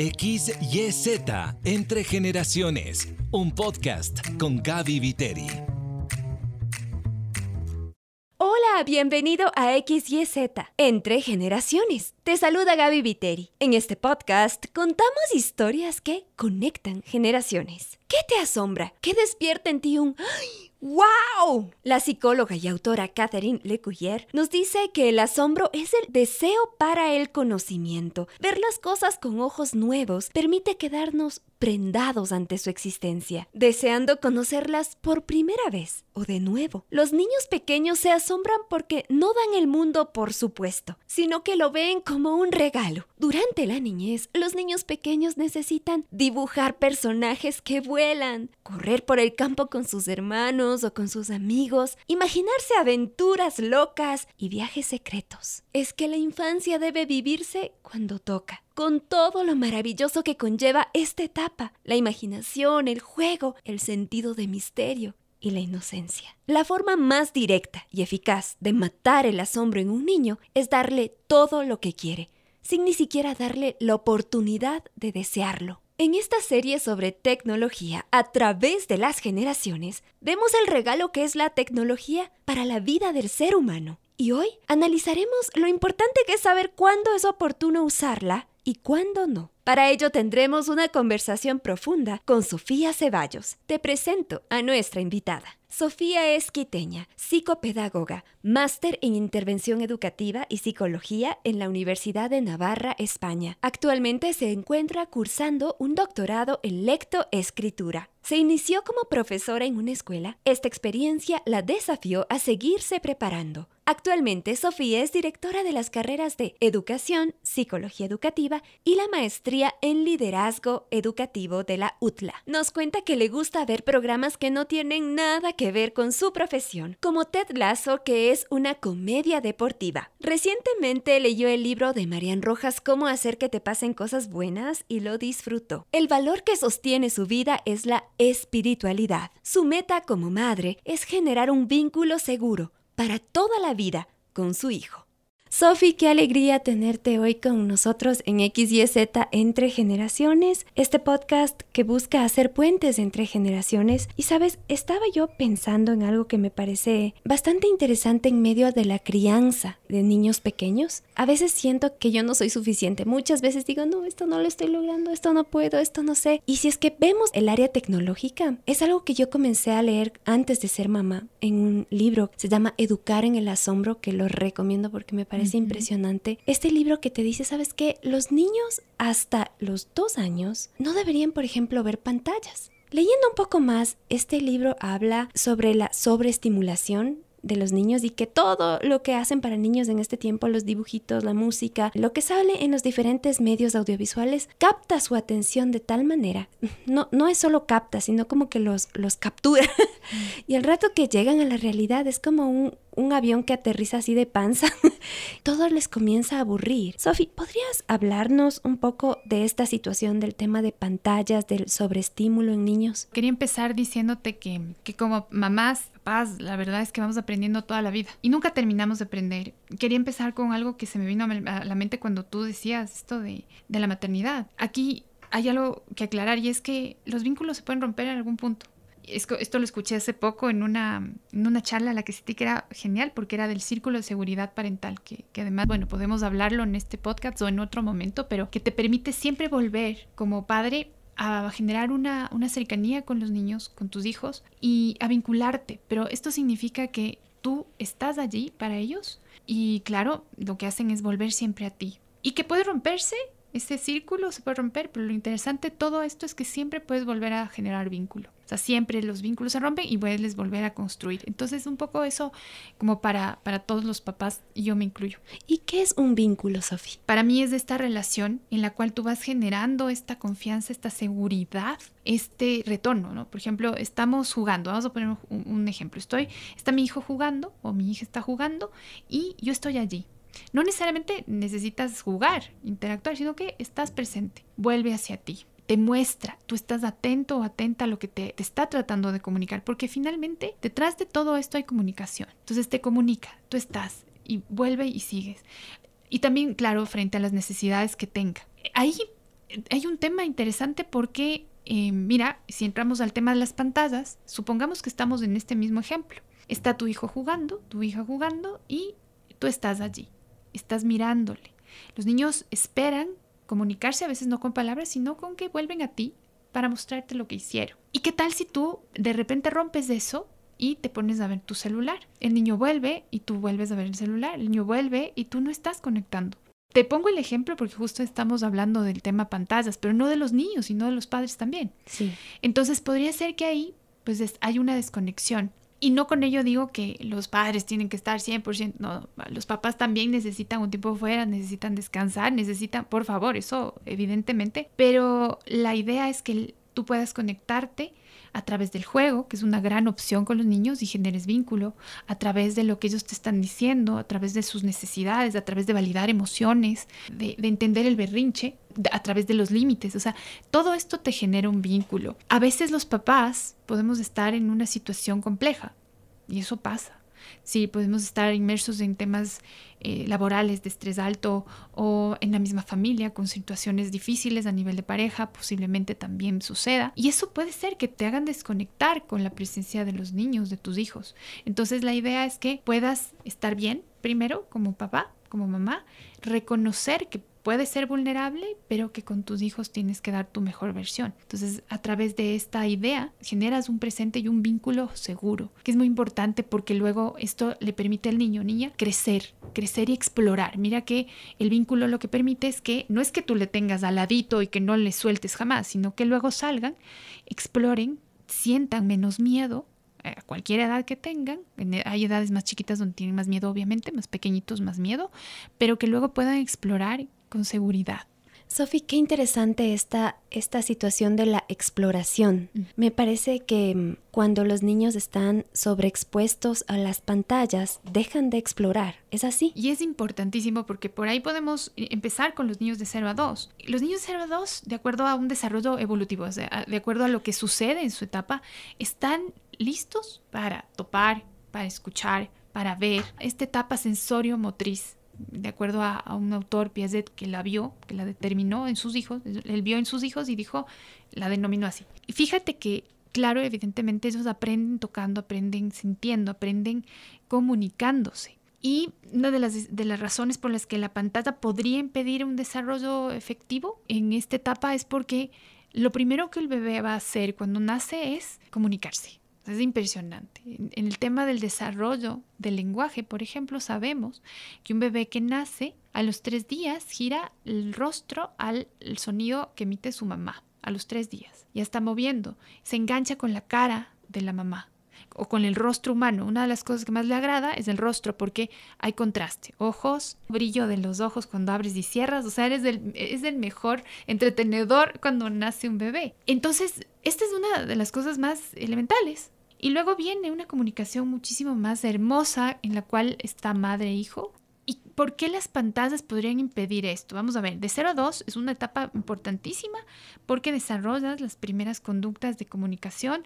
XYZ Entre Generaciones, un podcast con Gaby Viteri. Hola, bienvenido a XYZ Entre Generaciones. Te saluda Gaby Viteri. En este podcast contamos historias que conectan generaciones. ¿Qué te asombra? ¿Qué despierta en ti un ¡Ay! ¡Wow! La psicóloga y autora Catherine Lecuyer nos dice que el asombro es el deseo para el conocimiento. Ver las cosas con ojos nuevos permite quedarnos prendados ante su existencia, deseando conocerlas por primera vez o de nuevo. Los niños pequeños se asombran porque no dan el mundo por supuesto, sino que lo ven como un regalo. Durante la niñez, los niños pequeños necesitan dibujar personajes que vuelan, correr por el campo con sus hermanos o con sus amigos, imaginarse aventuras locas y viajes secretos. Es que la infancia debe vivirse cuando toca con todo lo maravilloso que conlleva esta etapa, la imaginación, el juego, el sentido de misterio y la inocencia. La forma más directa y eficaz de matar el asombro en un niño es darle todo lo que quiere, sin ni siquiera darle la oportunidad de desearlo. En esta serie sobre tecnología a través de las generaciones, vemos el regalo que es la tecnología para la vida del ser humano. Y hoy analizaremos lo importante que es saber cuándo es oportuno usarla y cuándo no. Para ello tendremos una conversación profunda con Sofía Ceballos. Te presento a nuestra invitada. Sofía es quiteña, psicopedagoga, máster en intervención educativa y psicología en la Universidad de Navarra, España. Actualmente se encuentra cursando un doctorado en lectoescritura. Se inició como profesora en una escuela. Esta experiencia la desafió a seguirse preparando. Actualmente, Sofía es directora de las carreras de Educación, Psicología Educativa y la maestría en Liderazgo Educativo de la UTLA. Nos cuenta que le gusta ver programas que no tienen nada que ver con su profesión, como Ted Lasso, que es una comedia deportiva. Recientemente leyó el libro de Marian Rojas Cómo hacer que te pasen cosas buenas y lo disfrutó. El valor que sostiene su vida es la espiritualidad. Su meta como madre es generar un vínculo seguro para toda la vida con su hijo. Sofi, qué alegría tenerte hoy con nosotros en XYZ entre generaciones, este podcast que busca hacer puentes entre generaciones. Y sabes, estaba yo pensando en algo que me parece bastante interesante en medio de la crianza de niños pequeños. A veces siento que yo no soy suficiente. Muchas veces digo, no, esto no lo estoy logrando, esto no puedo, esto no sé. Y si es que vemos el área tecnológica, es algo que yo comencé a leer antes de ser mamá en un libro. Se llama Educar en el Asombro, que lo recomiendo porque me parece es impresionante. Este libro que te dice, ¿sabes qué? Los niños hasta los dos años no deberían, por ejemplo, ver pantallas. Leyendo un poco más, este libro habla sobre la sobreestimulación de los niños y que todo lo que hacen para niños en este tiempo, los dibujitos, la música, lo que sale en los diferentes medios audiovisuales, capta su atención de tal manera, no, no es solo capta, sino como que los, los captura. y el rato que llegan a la realidad es como un, un avión que aterriza así de panza, todo les comienza a aburrir. Sofi, ¿podrías hablarnos un poco de esta situación del tema de pantallas, del sobreestímulo en niños? Quería empezar diciéndote que, que como mamás, papás, la verdad es que vamos aprendiendo toda la vida y nunca terminamos de aprender. Quería empezar con algo que se me vino a la mente cuando tú decías esto de, de la maternidad. Aquí hay algo que aclarar y es que los vínculos se pueden romper en algún punto esto lo escuché hace poco en una, en una charla a la que sentí que era genial porque era del círculo de seguridad parental, que, que, además, bueno, podemos hablarlo en este podcast o en otro momento, pero que te permite siempre volver como padre a generar una, una cercanía con los niños, con tus hijos y a vincularte. Pero esto significa que tú estás allí para ellos y claro, lo que hacen es volver siempre a ti. Y que puede romperse ese círculo se puede romper, pero lo interesante de todo esto es que siempre puedes volver a generar vínculo. O sea, siempre los vínculos se rompen y puedes volver a construir. Entonces, un poco eso como para, para todos los papás, y yo me incluyo. ¿Y qué es un vínculo, Sofía? Para mí es esta relación en la cual tú vas generando esta confianza, esta seguridad, este retorno, ¿no? Por ejemplo, estamos jugando, vamos a poner un, un ejemplo. Estoy, está mi hijo jugando o mi hija está jugando y yo estoy allí no necesariamente necesitas jugar, interactuar, sino que estás presente, vuelve hacia ti, te muestra, tú estás atento o atenta a lo que te, está tratando de comunicar, porque finalmente detrás de todo esto hay comunicación. Entonces te comunica, tú estás y vuelve y sigues. Y también, claro, frente a las necesidades que tenga. Ahí hay un tema interesante porque, eh, mira, si entramos al tema de las pantallas, supongamos que estamos en este mismo ejemplo. Está tu hijo jugando, tu hija jugando y tú estás allí, estás mirándole. Los niños esperan comunicarse a veces no con palabras, sino con que vuelven a ti para mostrarte lo que hicieron. ¿Y qué tal si tú de repente rompes eso y te pones a ver tu celular? El niño vuelve y tú vuelves a ver el celular. El niño vuelve y tú no estás conectando. Te pongo el ejemplo porque justo estamos hablando del tema pantallas, pero no de los niños, sino de los padres también. Sí. Entonces podría ser que ahí pues hay una desconexión. Y no con ello digo que los padres tienen que estar 100%, no, los papás también necesitan un tiempo fuera, necesitan descansar, necesitan, por favor, eso evidentemente, pero la idea es que tú puedas conectarte a través del juego, que es una gran opción con los niños y generes vínculo, a través de lo que ellos te están diciendo, a través de sus necesidades, a través de validar emociones, de, entender el berrinche, a través de los límites. O sea, todo esto te genera un vínculo. A veces los papás podemos estar en una situación compleja y eso pasa. Sí, podemos estar inmersos en temas eh, laborales de estrés alto o en la misma familia con situaciones difíciles a nivel de pareja, posiblemente también suceda. Y eso puede ser que te hagan desconectar con la presencia de los niños, de tus hijos. Entonces la idea es que puedas estar bien primero como papá, como mamá, reconocer que puede ser vulnerable, pero que con tus hijos tienes que dar tu mejor versión. Entonces, a través de esta idea, generas un presente y un vínculo seguro, que es muy importante porque luego esto le permite al niño o niña crecer, crecer y explorar. Mira que el vínculo lo que permite es que no es que tú le tengas al ladito y que no le sueltes jamás, sino que luego salgan, exploren, sientan menos miedo a cualquier edad que tengan. Hay edades más chiquitas donde tienen más miedo, obviamente, más pequeñitos más miedo, pero que luego puedan explorar con seguridad. Sofi, qué interesante esta, esta situación de la exploración. Mm. Me parece que mm, cuando los niños están sobreexpuestos a las pantallas, dejan de explorar. ¿Es así? Y es importantísimo porque por ahí podemos eh, empezar con los niños de 0 a 2. Los niños de 0 a 2, de acuerdo a un desarrollo evolutivo, o sea, de acuerdo a lo que sucede en su etapa, están listos para topar, para escuchar, para ver. Esta etapa sensorio-motriz de acuerdo a, un autor, Piaget, que la vio, que la determinó en sus hijos, él vio en sus hijos y dijo, la denominó así. Y fíjate que, claro, evidentemente ellos aprenden tocando, aprenden sintiendo, aprenden comunicándose. Y una de las, de las razones por las que la pantalla podría impedir un desarrollo efectivo en esta etapa es porque lo primero que el bebé va a hacer cuando nace es comunicarse. Es impresionante. En el tema del desarrollo del lenguaje, por ejemplo, sabemos que un bebé que nace a los tres días gira el rostro al sonido que emite su mamá. A los tres días. Ya está moviendo. Se engancha con la cara de la mamá o con el rostro humano. Una de las cosas que más le agrada es el rostro porque hay contraste. Ojos, brillo de los ojos cuando abres y cierras. O sea, eres es el mejor entretenedor cuando nace un bebé. Entonces, esta es una de las cosas más elementales. Y luego viene una comunicación muchísimo más hermosa en la cual está madre e hijo. ¿Y por qué las pantallas podrían impedir esto? Vamos a ver, de 0 a 2 es una etapa importantísima porque desarrollas las primeras conductas de comunicación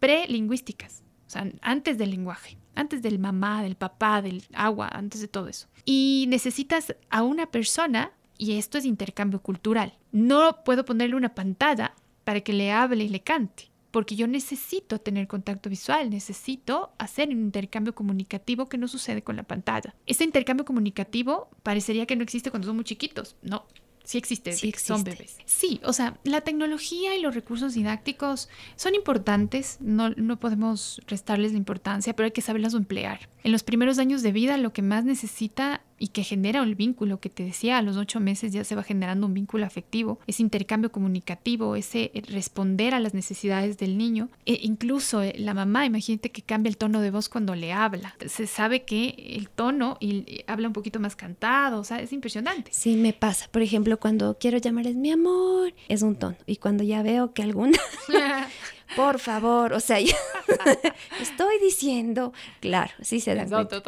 prelingüísticas, o sea, antes del lenguaje, antes del mamá, del papá, del agua, antes de todo eso. Y necesitas a una persona, y esto es intercambio cultural. No puedo ponerle una pantalla para que le hable y le cante porque yo necesito tener contacto visual, necesito hacer un intercambio comunicativo que no sucede con la pantalla. Este intercambio comunicativo parecería que no existe cuando son muy chiquitos. No, Sí existe, sí son bebés. Sí, o sea, la tecnología y los recursos didácticos son importantes, no, no podemos restarles la importancia, pero hay que saberlas emplear. En los primeros años de vida lo que más necesita y que genera el vínculo que te decía, a los ocho meses ya se va generando un vínculo afectivo, ese intercambio comunicativo, ese eh, responder a las necesidades del niño. E incluso eh, la mamá, imagínate que cambia el tono de voz cuando le habla. Se sabe que el tono y, habla un poquito más cantado, o sea, es impresionante. Sí, me pasa. Por ejemplo, cuando quiero llamarles mi amor, es un tono. Y cuando ya veo que alguna por favor, o sea, estoy diciendo, claro, sí se da cuenta.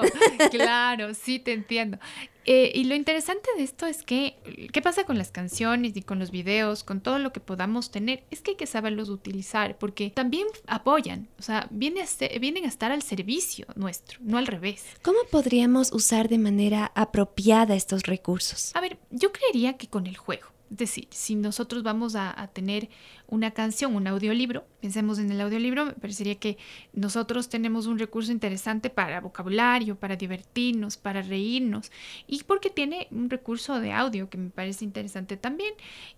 Claro, sí te entiendo. Eh, y lo interesante de esto es que, ¿qué pasa con las canciones y con los videos, con todo lo que podamos tener? Es que hay que saberlos utilizar porque también apoyan, o sea, vienen a, vienen a estar al servicio nuestro, no al revés. ¿Cómo podríamos usar de manera apropiada estos recursos? A ver, yo creería que con el juego. Es decir, si nosotros vamos a, a, tener una canción, un audiolibro, pensemos en el audiolibro, me parecería que nosotros tenemos un recurso interesante para vocabulario, para divertirnos, para reírnos, y porque tiene un recurso de audio que me parece interesante también,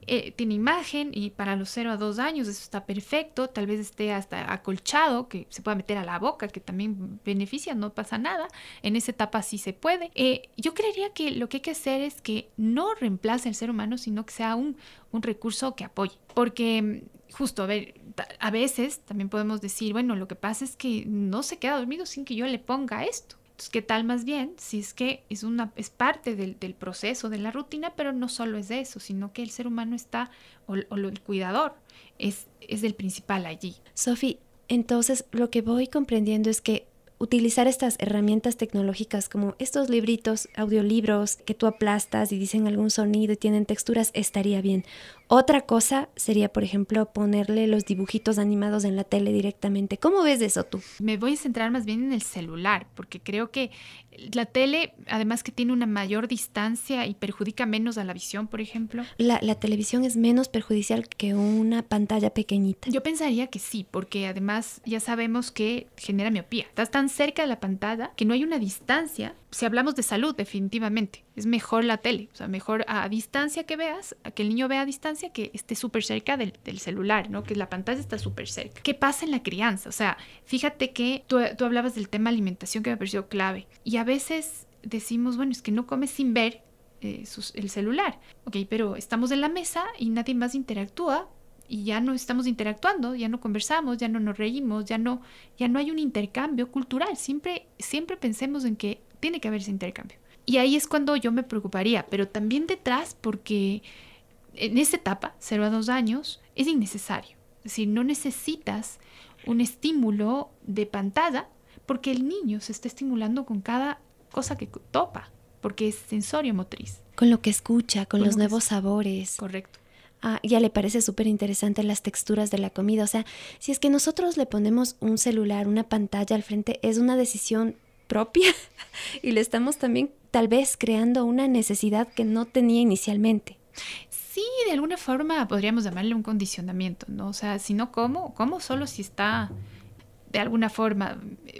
eh, tiene imagen y para los 0 a 2 años eso está perfecto, tal vez esté hasta acolchado, que se pueda meter a la boca, que también beneficia, no pasa nada, en esa etapa sí se puede. Eh, yo creería que lo que hay que hacer es que no reemplace al ser humano, sino que sea un, recurso que apoye. Porque mm, justo, a ver, a veces también podemos decir, bueno, lo que pasa es que no se queda dormido sin que yo le ponga esto. Entonces, ¿qué tal más bien? Si es que es, una, es parte del, del proceso, de la rutina, pero no solo es eso, sino que el ser humano está, o, o el cuidador, es, es el principal allí. Sofi, entonces lo que voy comprendiendo es que utilizar estas herramientas tecnológicas como estos libritos, audiolibros que tú aplastas y dicen algún sonido y tienen texturas estaría bien. Otra cosa sería, por ejemplo, ponerle los dibujitos animados en la tele directamente. ¿Cómo ves eso tú? Me voy a centrar más bien en el celular, porque creo que la tele, además que tiene una mayor distancia y perjudica menos a la visión, por ejemplo. La, la televisión es menos perjudicial que una pantalla pequeñita. Yo pensaría que sí, porque además ya sabemos que genera miopía. Estás tan cerca de la pantalla que no hay una distancia. Si hablamos de salud, definitivamente es mejor la tele, o sea, mejor a, distancia que veas, a que el niño vea a distancia, que esté súper cerca del, del, celular, ¿no? Que la pantalla está súper cerca. ¿Qué pasa en la crianza? O sea, fíjate que tú, tú hablabas del tema alimentación que me pareció clave y a veces decimos, bueno, es que no comes sin ver eh, el celular, ok, pero estamos en la mesa y nadie más interactúa y ya no estamos interactuando, ya no conversamos, ya no nos reímos, ya no, ya no hay un intercambio cultural. Siempre, siempre pensemos en que tiene que haber ese intercambio. Y ahí es cuando yo me preocuparía, pero también detrás porque en esta etapa, 0 a 2 años, es innecesario. Es decir, no necesitas un estímulo de pantalla porque el niño se está estimulando con cada cosa que topa, porque es sensorio motriz. Con lo que escucha, con, con los nuevos sabores. Correcto. Ah, ya le parece súper interesante las texturas de la comida. O sea, si es que nosotros le ponemos un celular, una pantalla al frente, es una decisión propia y le estamos también tal vez creando una necesidad que no tenía inicialmente. Sí, de alguna forma podríamos llamarle un condicionamiento, ¿no? O sea, si no, ¿cómo? ¿Cómo solo si está de alguna forma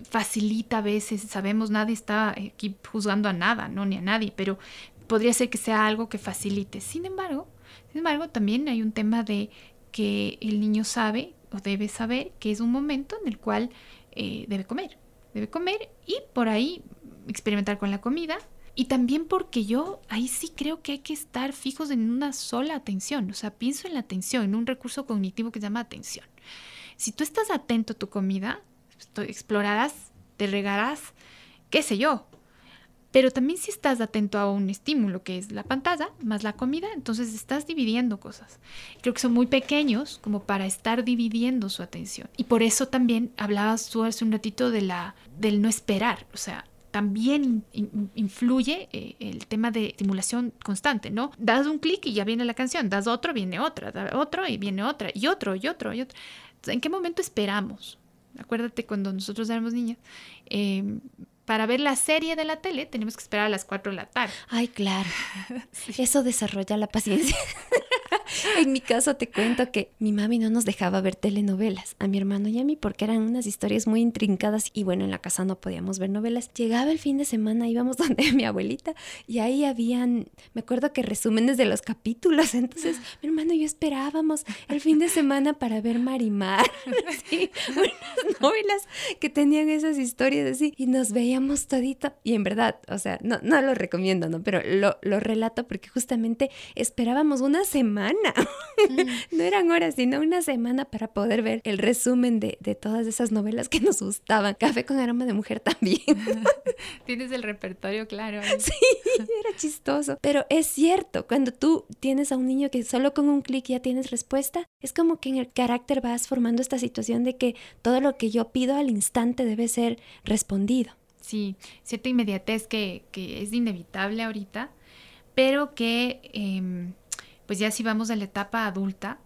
facilita a veces, sabemos, nadie está aquí juzgando a nada, no ni a nadie, pero podría ser que sea algo que facilite. Sin embargo, sin embargo, también hay un tema de que el niño sabe o debe saber que es un momento en el cual eh, debe comer, debe comer y por ahí experimentar con la comida. Y también porque yo ahí sí creo que hay que estar fijos en una sola atención. O sea, pienso en la atención, en un recurso cognitivo que se llama atención. Si tú estás atento a tu comida, explorarás, te regarás, qué sé yo. Pero también si estás atento a un estímulo que es la pantalla más la comida, entonces estás dividiendo cosas. Creo que son muy pequeños como para estar dividiendo su atención. Y por eso también hablabas tú hace un ratito de la, del no esperar. O sea, también in, influye eh, el tema de estimulación constante, ¿no? Das un clic y ya viene la canción, das otro, viene otra, das otro y viene otra, y otro, y otro, y otro. Entonces, ¿En qué momento esperamos? Acuérdate cuando nosotros éramos niñas, eh, para ver la serie de la tele tenemos que esperar a las 4 de la tarde. Ay, claro. Sí. Eso desarrolla la paciencia. en mi caso te cuento que mi mami no nos dejaba ver telenovelas, a mi hermano y a mí, porque eran unas historias muy intrincadas y bueno, en la casa no podíamos ver novelas. Llegaba el fin de semana, íbamos donde mi abuelita y ahí habían, me acuerdo que resúmenes de los capítulos, entonces mi hermano y yo esperábamos el fin de semana para ver Marimar, sí, unas novelas que tenían esas historias así y nos veíamos todito y en verdad, o sea, no, no lo recomiendo, ¿no? Pero lo, lo relato porque justamente esperábamos una semana No eran horas, sino una semana para poder ver el resumen de, de, todas esas novelas que nos gustaban. Café con aroma de mujer también. tienes el repertorio claro. Sí, era chistoso. Pero es cierto, cuando tú tienes a un niño que solo con un clic ya tienes respuesta, es como que en el carácter vas formando esta situación de que todo lo que yo pido al instante debe ser respondido. Sí, cierta inmediatez que, que es inevitable ahorita, pero que... Eh, pues ya si vamos a la etapa adulta,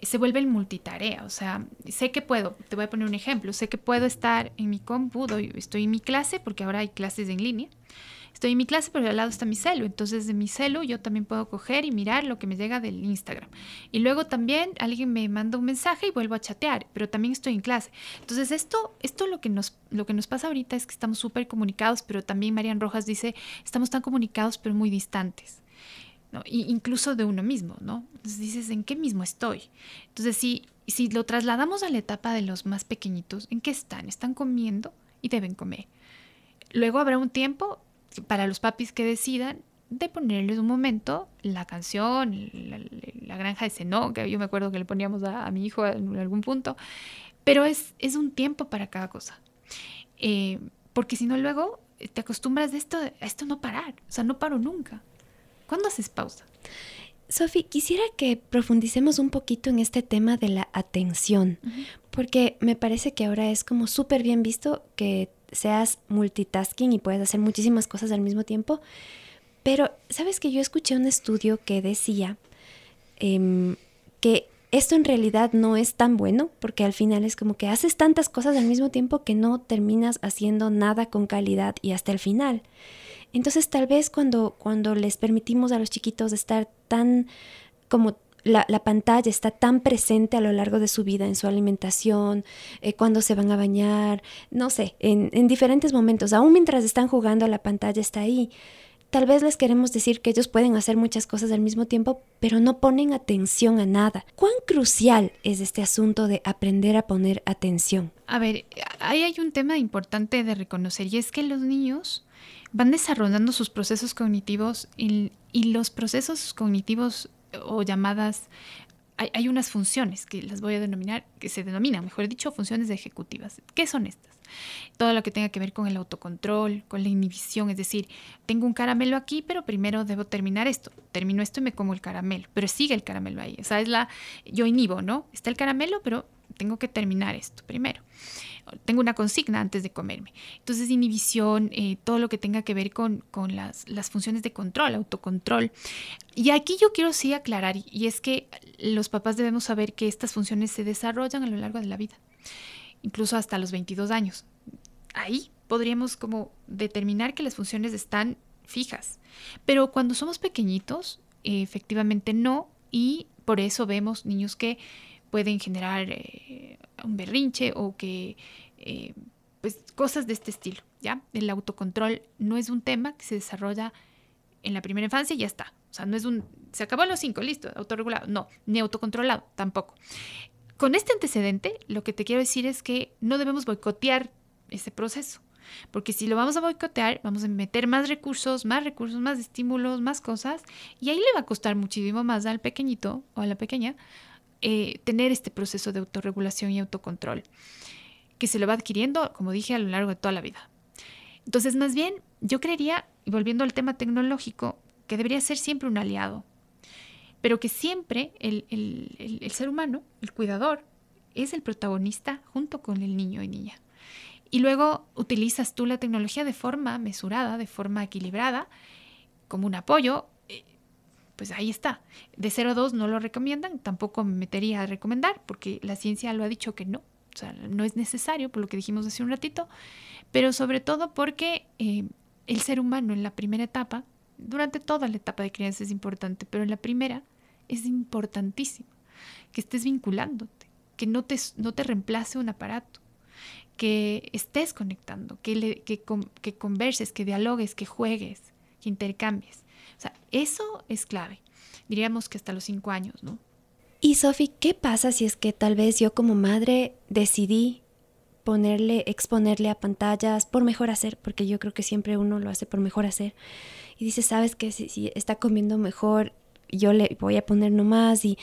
se vuelve el multitarea. O sea, sé que puedo, te voy a poner un ejemplo, sé que puedo estar en mi compu, estoy en mi clase, porque ahora hay clases en línea. estoy en mi clase, pero al lado está mi celu. Entonces, de mi celu yo también puedo coger y mirar lo que me llega del Instagram. Y luego también alguien me manda un mensaje y vuelvo a chatear, pero también estoy en clase. Entonces, esto, esto lo, que nos, lo que nos pasa ahorita es que estamos súper comunicados, pero también Marian Rojas dice, estamos tan comunicados, pero muy distantes. Incluso de uno mismo, ¿no? Entonces dices, ¿en qué mismo estoy? Entonces, si, si lo trasladamos a la etapa de los más pequeñitos, ¿en qué están? Están comiendo y deben comer. Luego habrá un tiempo para los papis que decidan de ponerles un momento la canción, la, granja de seno, que yo me acuerdo que le poníamos a, mi hijo en algún punto, pero es, es un tiempo para cada cosa. Eh, porque si no luego te acostumbras de esto, a esto no parar, o sea, no paro nunca. ¿Cuándo haces pausa? Sofi, quisiera que profundicemos un poquito en este tema de la atención, porque me parece que ahora es como súper bien visto que seas multitasking y puedes hacer muchísimas cosas al mismo tiempo. Pero, ¿sabes que yo escuché un estudio que decía em, que esto en realidad no es tan bueno porque al final es como que haces tantas cosas al mismo tiempo que no terminas haciendo nada con calidad y hasta el final. Entonces tal vez cuando, cuando les permitimos a los chiquitos estar tan como la, pantalla está tan presente a lo largo de su vida, en su alimentación, eh, cuando se van a bañar, no sé, en, en diferentes momentos, aún mientras están jugando la pantalla está ahí. Tal vez les queremos decir que ellos pueden hacer muchas cosas al mismo tiempo, pero no ponen atención a nada. ¿Cuán crucial es este asunto de aprender a poner atención? A ver, ahí hay un tema importante de reconocer y es que los niños van desarrollando sus procesos cognitivos y, los procesos cognitivos o llamadas, hay, unas funciones que las voy a denominar, que se denominan, mejor dicho, funciones ejecutivas. ¿Qué son estas? Todo lo que tenga que ver con el autocontrol, con la inhibición, es decir, tengo un caramelo aquí, pero primero debo terminar esto. Termino esto y me como el caramelo, pero sigue el caramelo ahí. O sea, es la, yo inhibo, ¿no? Está el caramelo, pero tengo que terminar esto primero tengo una consigna antes de comerme. Entonces, inhibición, eh, todo lo que tenga que ver con, las, funciones de control, autocontrol. Y aquí yo quiero sí aclarar, y es que los papás debemos saber que estas funciones se desarrollan a lo largo de la vida, incluso hasta los 22 años. Ahí podríamos como determinar que las funciones están fijas. Pero cuando somos pequeñitos, efectivamente no, y por eso vemos niños que pueden generar eh, un berrinche o que, eh, pues cosas de este estilo, ¿ya? El autocontrol no es un tema que se desarrolla en la primera infancia y ya está. O sea, no es un, se acabó a los cinco, listo, autorregulado. No, ni autocontrolado, tampoco. Con este antecedente, lo que te quiero decir es que no debemos boicotear ese proceso. Porque si lo vamos a boicotear, vamos a meter más recursos, más recursos, más estímulos, más cosas, y ahí le va a costar muchísimo más al pequeñito o a la pequeña eh, tener este proceso de autorregulación y autocontrol, que se lo va adquiriendo, como dije, a lo largo de toda la vida. Entonces, más bien, yo creería, y volviendo al tema tecnológico, que debería ser siempre un aliado, pero que siempre el, el ser humano, el cuidador, es el protagonista junto con el niño y niña. Y luego utilizas tú la tecnología de forma mesurada, de forma equilibrada, como un apoyo pues ahí está. De 0 a 2 no lo recomiendan, tampoco me metería a recomendar porque la ciencia lo ha dicho que no. O sea, no es necesario, por lo que dijimos hace un ratito, pero sobre todo porque eh, el ser humano en la primera etapa, durante toda la etapa de crianza es importante, pero en la primera es importantísimo que estés vinculándote, que no te, no te reemplace un aparato, que estés conectando, que, le, que, que converses, que dialogues, que juegues, que intercambies. O sea, eso es clave. Diríamos que hasta los cinco años, ¿no? Y Sofi, ¿qué pasa si es que tal vez yo como madre decidí ponerle, exponerle a pantallas por mejor hacer, porque yo creo que siempre uno lo hace por mejor hacer. Y dice, sabes que si, está comiendo mejor, yo le voy a poner nomás y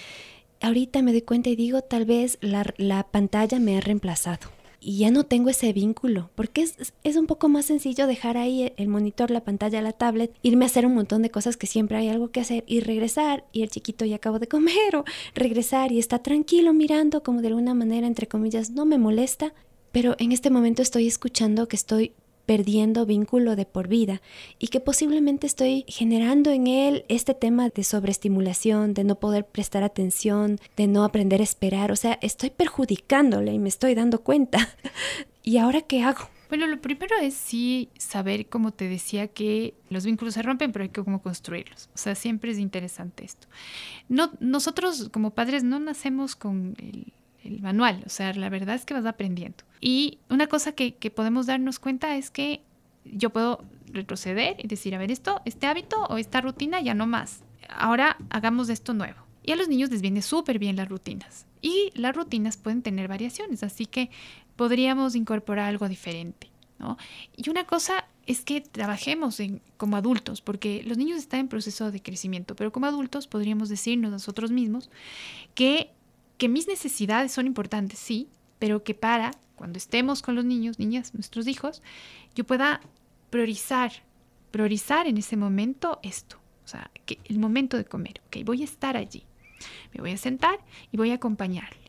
ahorita me doy cuenta y digo, tal vez la, la pantalla me ha reemplazado y ya no tengo ese vínculo, porque es, es, un poco más sencillo dejar ahí el monitor, la pantalla, la tablet, irme a hacer un montón de cosas que siempre hay algo que hacer y regresar y el chiquito ya acabo de comer o regresar y está tranquilo mirando como de alguna manera, entre comillas, no me molesta, pero en este momento estoy escuchando que estoy perdiendo vínculo de por vida y que posiblemente estoy generando en él este tema de sobreestimulación, de no poder prestar atención, de no aprender a esperar, o sea, estoy perjudicándole y me estoy dando cuenta. ¿Y ahora qué hago? Bueno, lo primero es sí saber, como te decía, que los vínculos se rompen, pero hay que cómo construirlos. O sea, siempre es interesante esto. No, nosotros como padres no nacemos con el, manual, o sea, la verdad es que vas aprendiendo. Y una cosa que, podemos darnos cuenta es que yo puedo retroceder y decir, a ver, esto, este hábito o esta rutina ya no más. Ahora hagamos esto nuevo. Y a los niños les viene súper bien las rutinas. Y las rutinas pueden tener variaciones, así que podríamos incorporar algo diferente. ¿no? Y una cosa es que trabajemos como adultos, porque los niños están en proceso de crecimiento, pero como adultos podríamos decirnos nosotros mismos que, que mis necesidades son importantes, sí, pero que para cuando estemos con los niños, niñas, nuestros hijos, yo pueda priorizar, priorizar en ese momento esto, o sea, que el momento de comer, ok, voy a estar allí, me voy a sentar y voy a acompañarle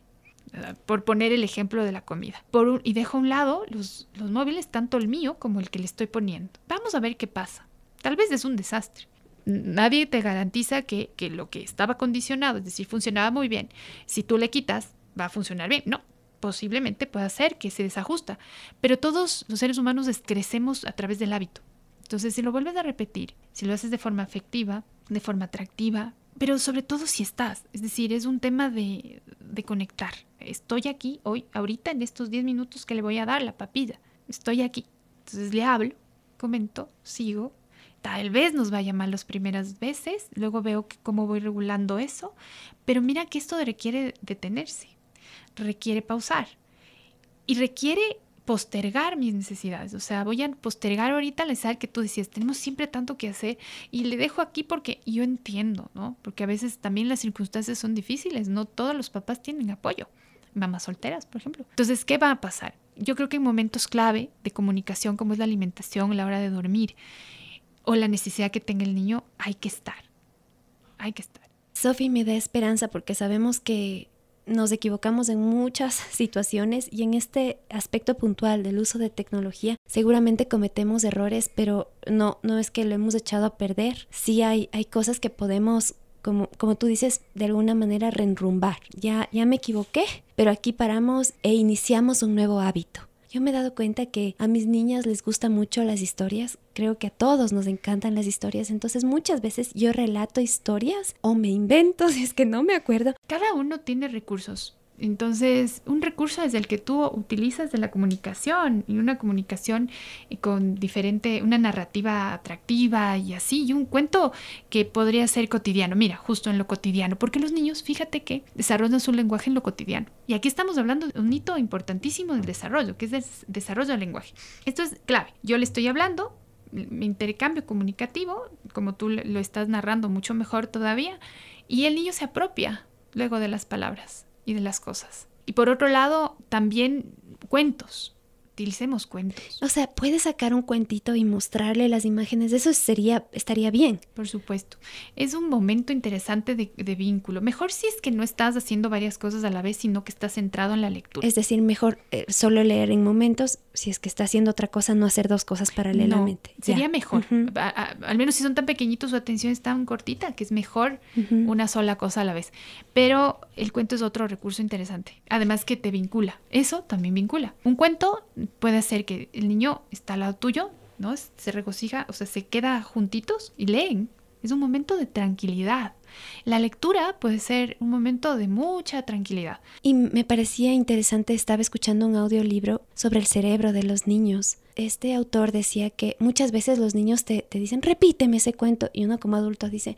por poner el ejemplo de la comida. Y dejo a un lado los, los móviles, tanto el mío como el que le estoy poniendo. Vamos a ver qué pasa. Tal vez es un desastre. Nadie te garantiza que, que lo que estaba condicionado, es decir, funcionaba muy bien, si tú le quitas, va a funcionar bien. No, posiblemente pueda ser que se desajusta, pero todos los seres humanos crecemos a través del hábito. Entonces, si lo vuelves a repetir, si lo haces de forma afectiva, de forma atractiva, pero sobre todo si estás, es decir, es un tema de, de conectar. Estoy aquí hoy, ahorita, en estos 10 minutos que le voy a dar la papilla. Estoy aquí. Entonces le hablo, comento, sigo. Tal vez nos vaya mal las primeras veces, luego veo cómo voy regulando eso, pero mira que esto requiere detenerse, requiere pausar y requiere postergar mis necesidades. O sea, voy a postergar ahorita la necesidad que tú decías, tenemos siempre tanto que hacer y le dejo aquí porque yo entiendo, ¿no? Porque a veces también las circunstancias son difíciles, no todos los papás tienen apoyo. Mamás solteras, por ejemplo. Entonces, ¿qué va a pasar? Yo creo que en momentos clave de comunicación, como es la alimentación, la hora de dormir o la necesidad que tenga el niño, hay que estar. Hay que estar. Sophie me da esperanza porque sabemos que nos equivocamos en muchas situaciones y en este aspecto puntual del uso de tecnología seguramente cometemos errores, pero no, no es que lo hemos echado a perder. Sí hay, hay cosas que podemos como, como, tú dices, de alguna manera reenrumbar. Ya, ya me equivoqué, pero aquí paramos e iniciamos un nuevo hábito. Yo me he dado cuenta que a mis niñas les gustan mucho las historias, creo que a todos nos encantan las historias, entonces muchas veces yo relato historias o me invento si es que no me acuerdo. Cada uno tiene recursos. Entonces, un recurso es el que tú utilizas de la comunicación y una comunicación eh, con diferente, una narrativa atractiva y así, y un cuento que podría ser cotidiano. Mira, justo en lo cotidiano, porque los niños, fíjate que desarrollan su lenguaje en lo cotidiano. Y aquí estamos hablando de un hito importantísimo del desarrollo, que es el desarrollo del lenguaje. Esto es clave. Yo le estoy hablando, mi intercambio comunicativo, como tú lo estás narrando mucho mejor todavía, y el niño se apropia luego de las palabras y de las cosas. Y por otro lado, también cuentos utilicemos cuentos. O sea, puedes sacar un cuentito y mostrarle las imágenes, eso sería, estaría bien. Por supuesto. Es un momento interesante de, vínculo. Mejor si es que no estás haciendo varias cosas a la vez, sino que estás centrado en la lectura. Es decir, mejor eh, solo leer en momentos, si es que está haciendo otra cosa, no hacer dos cosas paralelamente. sería mejor. al menos si son tan pequeñitos, su atención es tan cortita, que es mejor una sola cosa a la vez. Pero el cuento es otro recurso interesante. Además que te vincula. Eso también vincula. Un cuento puede ser que el niño está al lado tuyo, ¿no? Se regocija, o sea, se queda juntitos y leen. Es un momento de tranquilidad. La lectura puede ser un momento de mucha tranquilidad. Y me parecía interesante, estaba escuchando un audiolibro sobre el cerebro de los niños. Este autor decía que muchas veces los niños te, te dicen, repíteme ese cuento, y uno como adulto dice,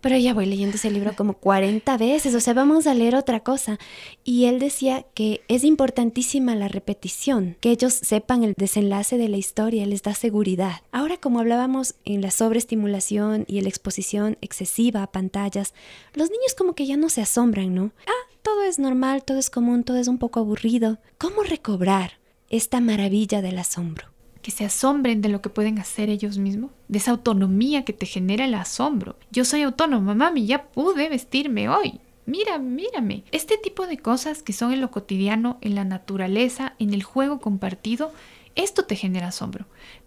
pero ya voy leyendo ese libro como 40 veces, o sea, vamos a leer otra cosa. Y él decía que es importantísima la repetición, que ellos sepan el desenlace de la historia, les da seguridad. Ahora, como hablábamos en la sobreestimulación y la exposición excesiva a pantallas, los niños como que ya no se asombran, ¿no? Ah, todo es normal, todo es común, todo es un poco aburrido. ¿Cómo recobrar esta maravilla del asombro? Que se asombren de lo que pueden hacer ellos mismos, de esa autonomía que te genera el asombro. Yo soy autónoma, mami, ya pude vestirme hoy. Mira, mírame. Este tipo de cosas que son en lo cotidiano, en la naturaleza, en el juego compartido, esto te genera asombro.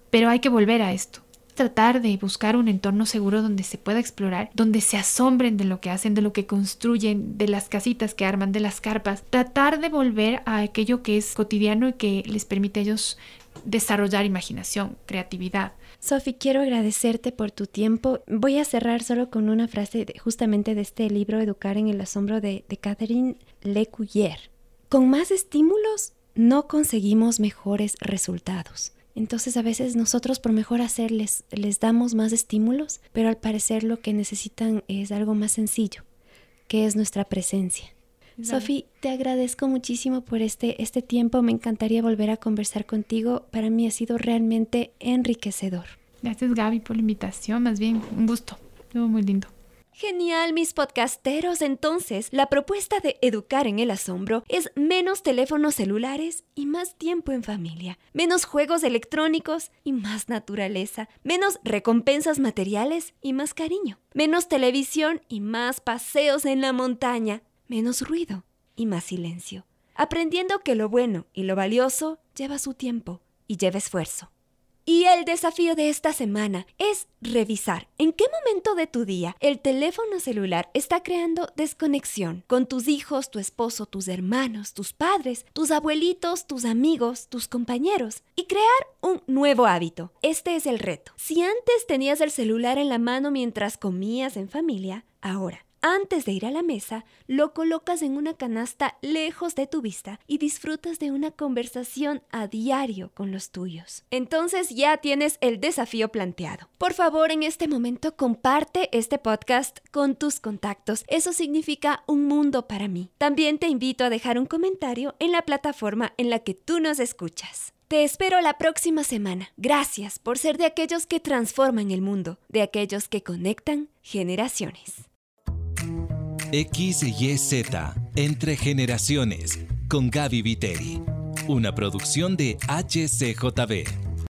Pero hay que volver a esto. Tratar de buscar un entorno seguro donde se pueda explorar, donde se asombren de lo que hacen, de lo que construyen, de las casitas que arman, de las carpas. Tratar de volver a aquello que es cotidiano y que les permite a ellos desarrollar imaginación, creatividad. Sophie, quiero agradecerte por tu tiempo. Voy a cerrar solo con una frase justamente de este libro, Educar en el Asombro, de, Catherine Lecuyer. Con más estímulos no conseguimos mejores resultados. Entonces a veces nosotros por mejor hacerles les damos más estímulos, pero al parecer lo que necesitan es algo más sencillo, que es nuestra presencia. Sofi, te agradezco muchísimo por este, este tiempo. Me encantaría volver a conversar contigo. Para mí ha sido realmente enriquecedor. Gracias Gaby por la invitación. Más bien, un gusto. Estuvo muy lindo. Genial, mis podcasteros. Entonces, la propuesta de Educar en el Asombro es menos teléfonos celulares y más tiempo en familia, menos juegos electrónicos y más naturaleza, menos recompensas materiales y más cariño, menos televisión y más paseos en la montaña, menos ruido y más silencio, aprendiendo que lo bueno y lo valioso lleva su tiempo y lleva esfuerzo. Y el desafío de esta semana es revisar en qué momento de tu día el teléfono celular está creando desconexión con tus hijos, tu esposo, tus hermanos, tus padres, tus abuelitos, tus amigos, tus compañeros y crear un nuevo hábito. Este es el reto. Si antes tenías el celular en la mano mientras comías en familia, ahora antes de ir a la mesa, lo colocas en una canasta lejos de tu vista y disfrutas de una conversación a diario con los tuyos. Entonces ya tienes el desafío planteado. Por favor, en este momento comparte este podcast con tus contactos. Eso significa un mundo para mí. También te invito a dejar un comentario en la plataforma en la que tú nos escuchas. Te espero la próxima semana. Gracias por ser de aquellos que transforman el mundo, de aquellos que conectan generaciones. XYZ Entre Generaciones con Gaby Viteri. Una producción de HCJB.